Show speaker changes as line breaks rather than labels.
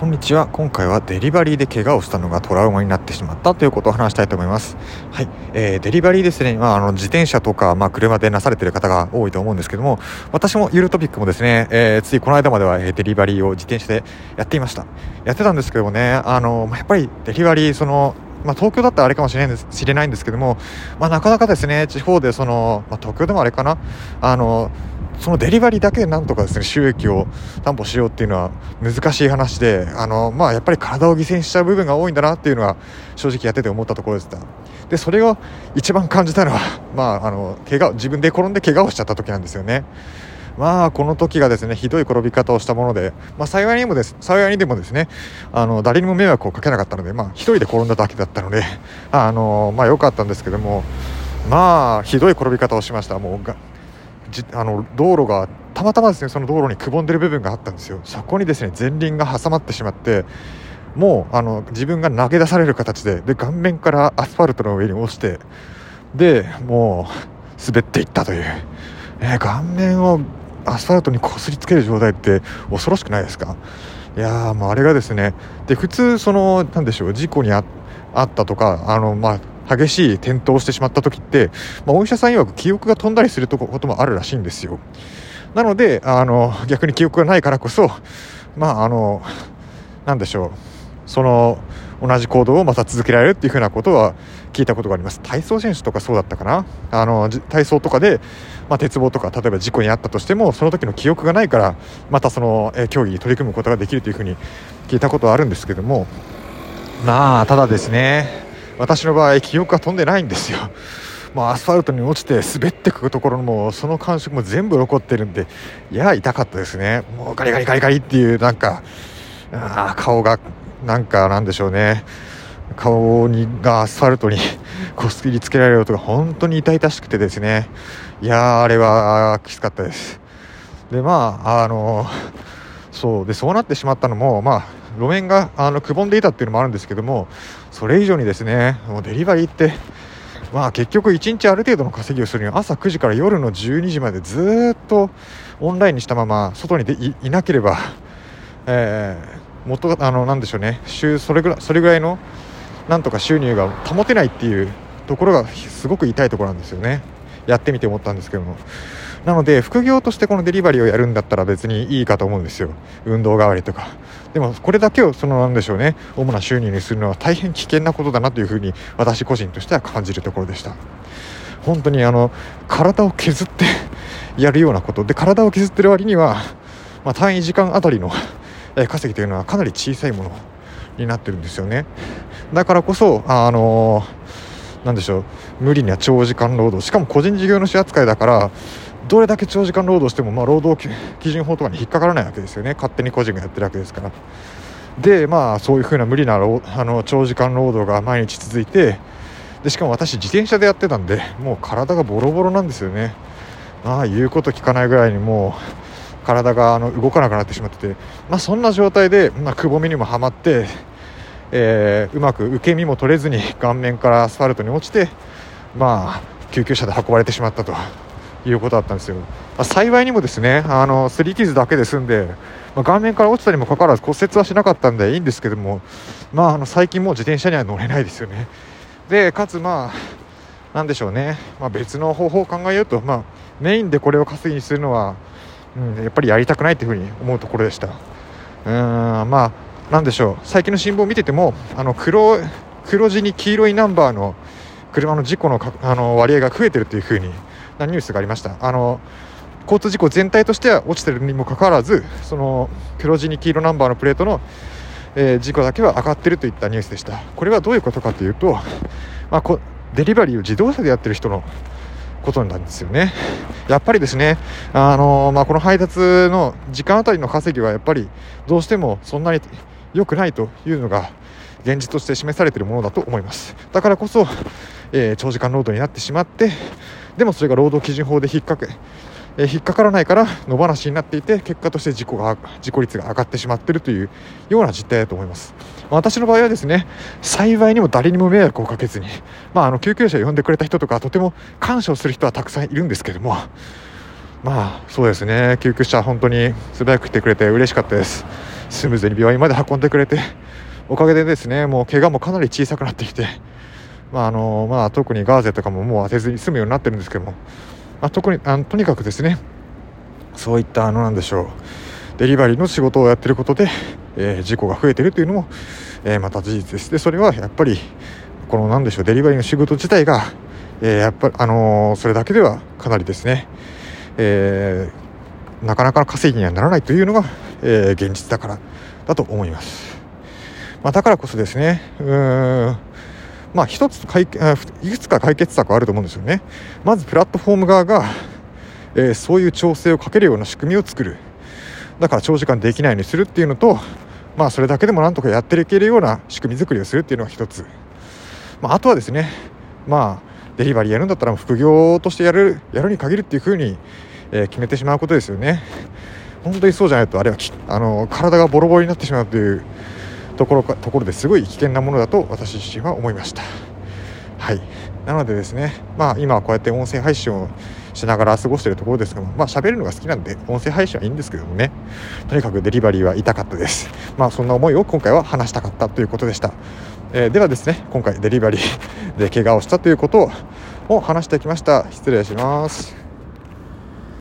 こんにちは。今回はデリバリーで怪我をしたのがトラウマになってしまったということを話したいと思います。はい、えー、デリバリーですね、まあ、あの自転車とか、まあ、車でなされている方が多いと思うんですけども私もゆるトピックもですね、えー、ついこの間までは、えデリバリーを自転車でやっていました。やってたんですけどもねあの、まあ、やっぱりデリバリーそのまあ、東京だったらあれかもしれないんです知れないんですけども、まあ、なかなかですね地方でその、まあ、東京でもあれかな。あのそのデリバリーだけでなんとかですね収益を担保しようっていうのは難しい話であの、まあ、やっぱり体を犠牲にしちゃう部分が多いんだなっていうのは正直やってて思ったところでした。でそれを一番感じたのは、まあ、あの怪我自分で転んで怪我をしちゃった時なんですよね。まあこの時がですねひどい転び方をしたもので、まあ、幸いにもです幸いにでもですねあの誰にも迷惑をかけなかったので、まあ、1人で転んだだけだったのであのまあ良かったんですけどもまあひどい転び方をしました。もうじあの道路がたまたまですねその道路にくぼんでる部分があったんですよ。そこにですね前輪が挟まってしまってもうあの自分が投げ出される形でで顔面からアスファルトの上に落ちてでもう滑っていったという、えー、顔面をアスファルトにこすりつける状態って恐ろしくないですか？いやもうあれがですねで普通そのなんでしょう事故にあったとかあのまあ激しい転倒してしまった時って、まあ、お医者さん曰く記憶が飛んだりすることもあるらしいんですよ。なのであの逆に記憶がないからこそまああのなんでしょう。その同じ行動をまた続けられるっていうふうなことは聞いたことがあります。体操選手とかそうだったかな。あの体操とかで、まあ、鉄棒とか例えば事故に遭ったとしてもその時の記憶がないからまたその、え競技に取り組むことができるというふうに聞いたことはあるんですけども。まあただですね。私の場合記憶が飛んでないんですよ。もうアスファルトに落ちて滑ってくところもその感触も全部残ってるんでいや痛かったですね。もうガリガリガリガリっていうなんかあ顔がなんかなんでしょうね。顔にがアスファルトに こすりつけられる音が本当に痛々しくてですね。いやあれはきつかったです。でまああのそうでそうなってしまったのもまあ路面があのくぼんでいたっていうのもあるんですけどもそれ以上にですねもうデリバリーってまあ結局1日ある程度の稼ぎをするには朝9時から夜の12時までずっとオンラインにしたまま外にでいなければ、えー、元あのなんでしょうね週それぐらいそれぐらいのなんとか収入が保てないっていうところがすごく痛いところなんですよね。やってみて思ったんですけども。なので副業としてこのデリバリーをやるんだったら別にいいかと思うんですよ。運動代わりとか。でもこれだけをそのなんでしょうね。主な収入にするのは大変危険なことだなというふうに私個人としては感じるところでした。本当にあの体を削って やるようなこと。で体を削ってる割には、まあ、単位時間あたりの稼ぎというのはかなり小さいものになってるんですよね。だからこそあのなんでしょう。無理には長時間労働。しかも個人事業主扱いだからどれだけ長時間労働しても、まあ、労働基準法とかに引っかからないわけですよね。勝手に個人がやってるわけですから。でまあそういうふうな無理なあの長時間労働が毎日続いてでしかも私自転車でやってたんでもう体がボロボロなんですよね。まあ言うこと聞かないぐらいにもう体があの動かなくなってしまってて、まあ、そんな状態で、まあ、くぼみにもはまって、えー、うまく受け身も取れずに顔面からアスファルトに落ちてまあ救急車で運ばれてしまったと。いうことだったんですよ、まあ、幸いにもですねあのすり傷だけで済んで、まあ、顔面から落ちたにもかかわらず骨折はしなかったんでいいんですけども、まあ、あの最近もう自転車には乗れないですよね。でかつまあなんでしょうね、まあ、別の方法を考えようと、まあ、メインでこれを稼ぎにするのは、うん、やっぱりやりたくないというふうに思うところでした。うんまあなんでしょう。最近の新聞を見ててもあの黒黒地に黄色いナンバーの車の事故のあの割合が増えてるというふうになニュースがありましたあの交通事故全体としては落ちてるにもかかわらずその黒地に黄色ナンバーのプレートの、えー、事故だけは上がってるといったニュースでした。これはどういうことかというと、まあ、デリバリーを自動車でやってる人のことなんですよね。やっぱりですねあの、まあ、この配達の時間あたりの稼ぎはやっぱりどうしてもそんなに良くないというのが現実として示されているものだと思います。だからこそ、えー、長時間労働になってしまってでもそれが労働基準法で引っかけえ引っかからないから野放しになっていて結果として事故が事故率が上がってしまっているというような実態だと思います。私の場合はですね幸いにも誰にも迷惑をかけずに、まあ、あの救急車を呼んでくれた人とかとても感謝をする人はたくさんいるんですけどもまあそうですね。救急車本当に素早く来てくれて嬉しかったです。スムーズに病院まで運んでくれておかげでですねもう怪我もかなり小さくなってきて、まああのまあ、特にガーゼとかももう当てずに済むようになってるんですけども、まあ、特にあのとにかくですね。そういったあのなんでしょう。デリバリーの仕事をやってることで、えー、事故が増えてるというのも、えー、また事実です。でそれはやっぱりこのなんでしょうデリバリーの仕事自体が、えー、やっぱりあのそれだけではかなりですね、えなかなかの稼ぎにはならないというのが、え現実だからだと思います、まあ、だからこそですねうんまあ一つ解いくつか解決策あると思うんですよね。まずプラットフォーム側が、えそういう調整をかけるような仕組みを作る。だから長時間できないようにするっていうのとまあそれだけでもなんとかやっていけるような仕組み作りをするっていうのが一つ、まあ、あとはですねまあデリバリーやるんだったら副業としてやるやるに限るっていうふうに、えー、決めてしまうことですよね。本当にそうじゃないとあれはあの体がボロボロになってしまうというところかところですごい危険なものだと私自身は思いましたはいなのでですねまあ今はこうやって音声配信をしながら過ごしているところですけども、まあ喋るのが好きなんで、音声配信はいいんですけどもね、とにかくデリバリーは痛かったです。まあそんな思いを今回は話したかったということでした。えー、ではですね、今回デリバリーで怪我をしたということを話してきました。失礼します。